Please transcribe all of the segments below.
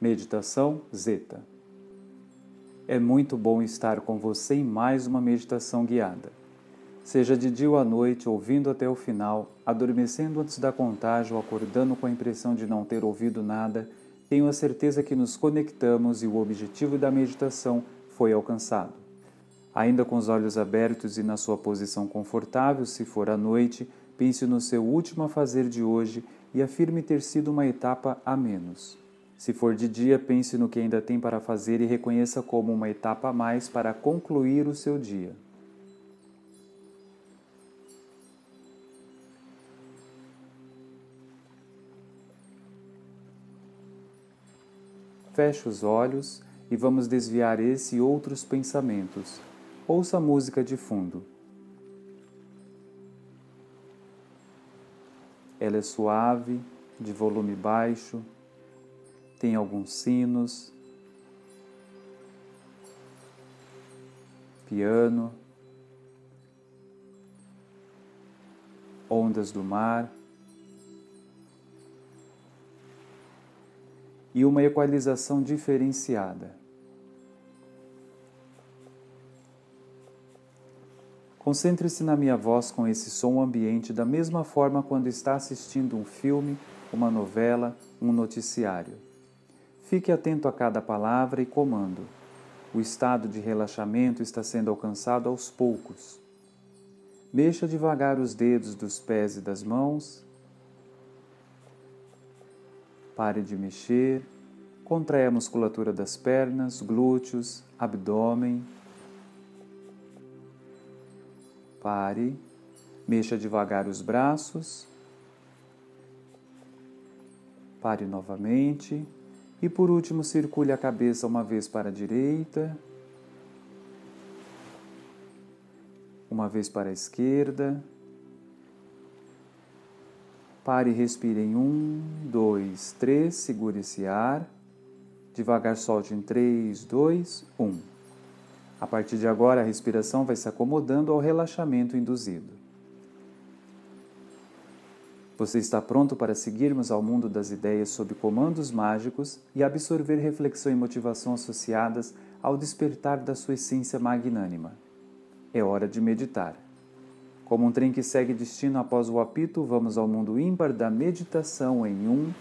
Meditação Zeta. É muito bom estar com você em mais uma meditação guiada. Seja de dia ou à noite, ouvindo até o final, adormecendo antes da contagem ou acordando com a impressão de não ter ouvido nada, tenho a certeza que nos conectamos e o objetivo da meditação foi alcançado. Ainda com os olhos abertos e na sua posição confortável, se for à noite, pense no seu último a fazer de hoje e afirme ter sido uma etapa a menos. Se for de dia, pense no que ainda tem para fazer e reconheça como uma etapa a mais para concluir o seu dia. Feche os olhos e vamos desviar esse e outros pensamentos. Ouça a música de fundo. Ela é suave, de volume baixo tem alguns sinos, piano, ondas do mar e uma equalização diferenciada. Concentre-se na minha voz com esse som ambiente da mesma forma quando está assistindo um filme, uma novela, um noticiário. Fique atento a cada palavra e comando. O estado de relaxamento está sendo alcançado aos poucos. Mexa devagar os dedos dos pés e das mãos. Pare de mexer. Contraia a musculatura das pernas, glúteos, abdômen. Pare. Mexa devagar os braços. Pare novamente. E por último, circule a cabeça uma vez para a direita, uma vez para a esquerda. Pare e respire em um, dois, três. Segure esse ar. Devagar solte em três, dois, um. A partir de agora, a respiração vai se acomodando ao relaxamento induzido. Você está pronto para seguirmos ao mundo das ideias sob comandos mágicos e absorver reflexão e motivação associadas ao despertar da sua essência magnânima. É hora de meditar. Como um trem que segue destino após o apito, vamos ao mundo ímpar da meditação em 1,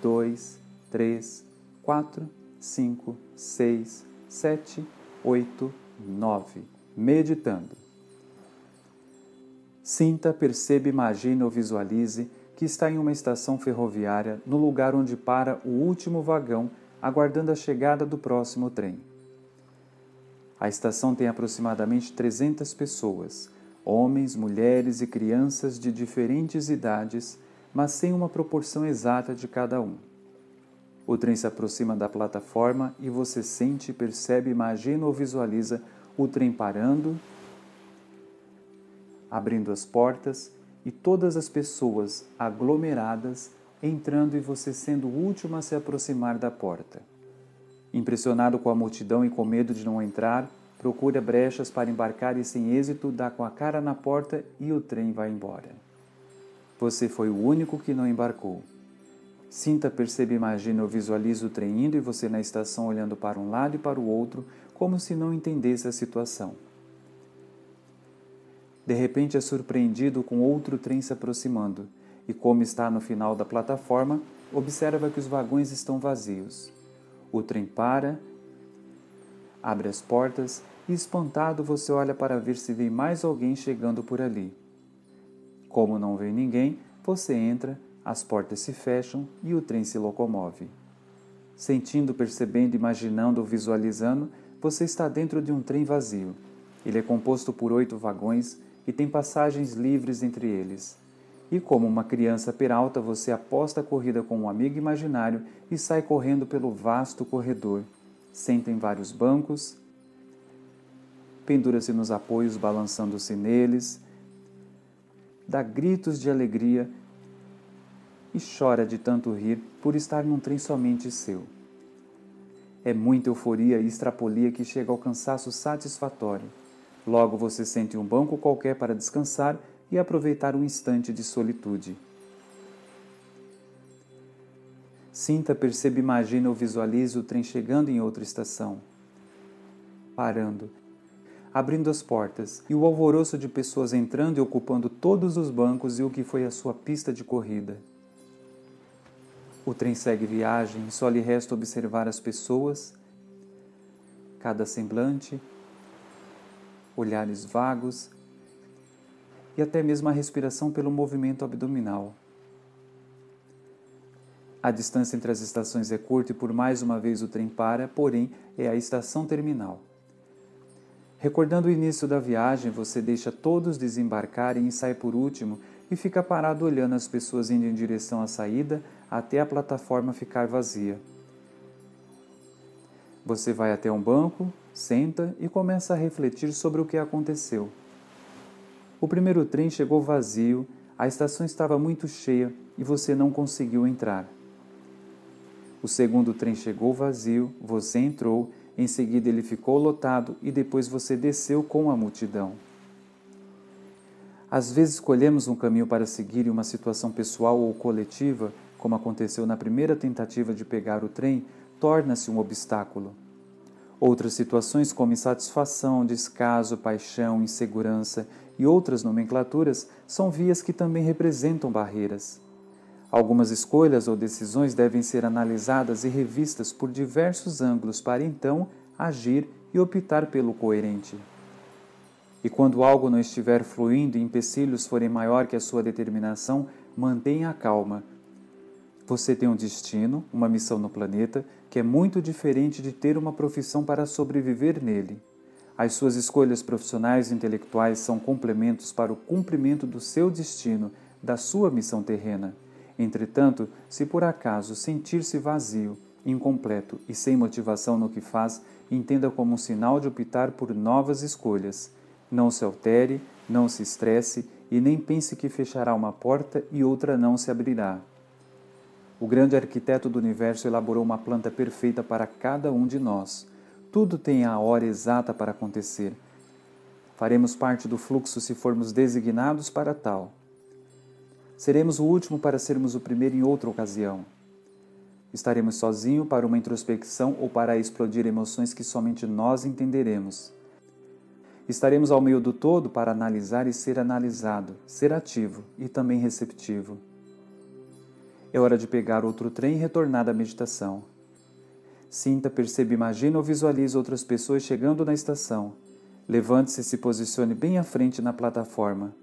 2, 3, 4, 5, 6, 7, 8, 9. Meditando. Sinta, perceba, imagine ou visualize que está em uma estação ferroviária no lugar onde para o último vagão, aguardando a chegada do próximo trem. A estação tem aproximadamente 300 pessoas, homens, mulheres e crianças de diferentes idades, mas sem uma proporção exata de cada um. O trem se aproxima da plataforma e você sente, percebe, imagina ou visualiza o trem parando, abrindo as portas e todas as pessoas aglomeradas entrando e você sendo o último a se aproximar da porta. Impressionado com a multidão e com medo de não entrar, procura brechas para embarcar e sem êxito dá com a cara na porta e o trem vai embora. Você foi o único que não embarcou. Sinta, perceba, imagine ou visualize o trem indo e você na estação olhando para um lado e para o outro, como se não entendesse a situação. De repente é surpreendido com outro trem se aproximando, e como está no final da plataforma, observa que os vagões estão vazios. O trem para, abre as portas e, espantado, você olha para ver se vê mais alguém chegando por ali. Como não vê ninguém, você entra, as portas se fecham e o trem se locomove. Sentindo, percebendo, imaginando ou visualizando, você está dentro de um trem vazio. Ele é composto por oito vagões e tem passagens livres entre eles. E como uma criança peralta, você aposta a corrida com um amigo imaginário e sai correndo pelo vasto corredor. Senta em vários bancos, pendura-se nos apoios, balançando-se neles, dá gritos de alegria e chora de tanto rir por estar num trem somente seu. É muita euforia e extrapolia que chega ao cansaço satisfatório Logo você sente um banco qualquer para descansar e aproveitar um instante de solitude. Sinta, perceba, imagine ou visualize o trem chegando em outra estação, parando, abrindo as portas e o alvoroço de pessoas entrando e ocupando todos os bancos e o que foi a sua pista de corrida. O trem segue viagem só lhe resta observar as pessoas, cada semblante, olhares vagos e até mesmo a respiração pelo movimento abdominal. A distância entre as estações é curta e por mais uma vez o trem para, porém é a estação terminal. Recordando o início da viagem, você deixa todos desembarcarem e sai por último e fica parado olhando as pessoas indo em direção à saída até a plataforma ficar vazia. Você vai até um banco, senta e começa a refletir sobre o que aconteceu. O primeiro trem chegou vazio, a estação estava muito cheia e você não conseguiu entrar. O segundo trem chegou vazio, você entrou, em seguida ele ficou lotado e depois você desceu com a multidão. Às vezes escolhemos um caminho para seguir em uma situação pessoal ou coletiva, como aconteceu na primeira tentativa de pegar o trem, torna-se um obstáculo. Outras situações, como insatisfação, descaso, paixão, insegurança e outras nomenclaturas, são vias que também representam barreiras. Algumas escolhas ou decisões devem ser analisadas e revistas por diversos ângulos para então agir e optar pelo coerente. E quando algo não estiver fluindo e empecilhos forem maior que a sua determinação, mantenha a calma. Você tem um destino, uma missão no planeta, que é muito diferente de ter uma profissão para sobreviver nele. As suas escolhas profissionais e intelectuais são complementos para o cumprimento do seu destino, da sua missão terrena. Entretanto, se por acaso sentir-se vazio, incompleto e sem motivação no que faz, entenda como um sinal de optar por novas escolhas. Não se altere, não se estresse e nem pense que fechará uma porta e outra não se abrirá. O grande arquiteto do universo elaborou uma planta perfeita para cada um de nós. Tudo tem a hora exata para acontecer. Faremos parte do fluxo se formos designados para tal. Seremos o último para sermos o primeiro em outra ocasião. Estaremos sozinhos para uma introspecção ou para explodir emoções que somente nós entenderemos. Estaremos ao meio do todo para analisar e ser analisado, ser ativo e também receptivo. É hora de pegar outro trem e retornar à meditação. Sinta, perceba, imagine ou visualize outras pessoas chegando na estação. Levante-se e se posicione bem à frente na plataforma.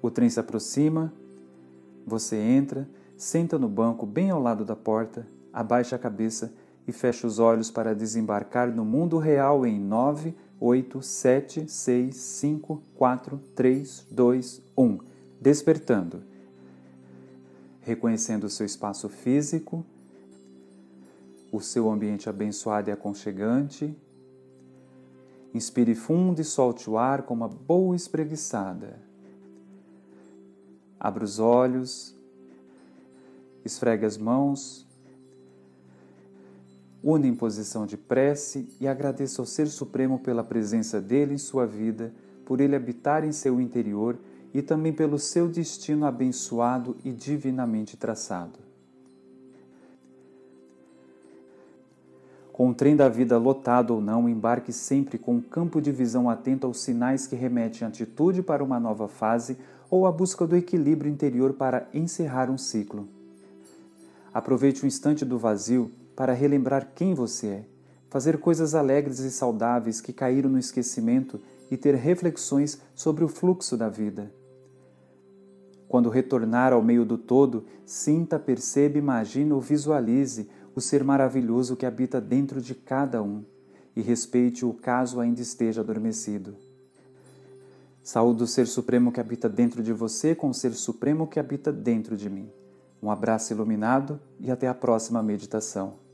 O trem se aproxima, você entra, senta no banco bem ao lado da porta, abaixa a cabeça e fecha os olhos para desembarcar no mundo real em 9, 8, 7, 6, 5, 4, 3, 2, 1. Despertando. Reconhecendo o seu espaço físico, o seu ambiente abençoado e aconchegante. Inspire fundo e solte o ar com uma boa espreguiçada. Abra os olhos, esfregue as mãos, une em posição de prece e agradeça ao Ser Supremo pela presença dele em sua vida, por ele habitar em seu interior e também pelo seu destino abençoado e divinamente traçado. Com o trem da vida lotado ou não, embarque sempre com um campo de visão atento aos sinais que remetem a atitude para uma nova fase ou a busca do equilíbrio interior para encerrar um ciclo. Aproveite o instante do vazio para relembrar quem você é, fazer coisas alegres e saudáveis que caíram no esquecimento e ter reflexões sobre o fluxo da vida. Quando retornar ao meio do todo, sinta, perceba, imagine ou visualize o ser maravilhoso que habita dentro de cada um e respeite-o caso ainda esteja adormecido. Saúde o Ser Supremo que habita dentro de você com o Ser Supremo que habita dentro de mim. Um abraço iluminado e até a próxima meditação.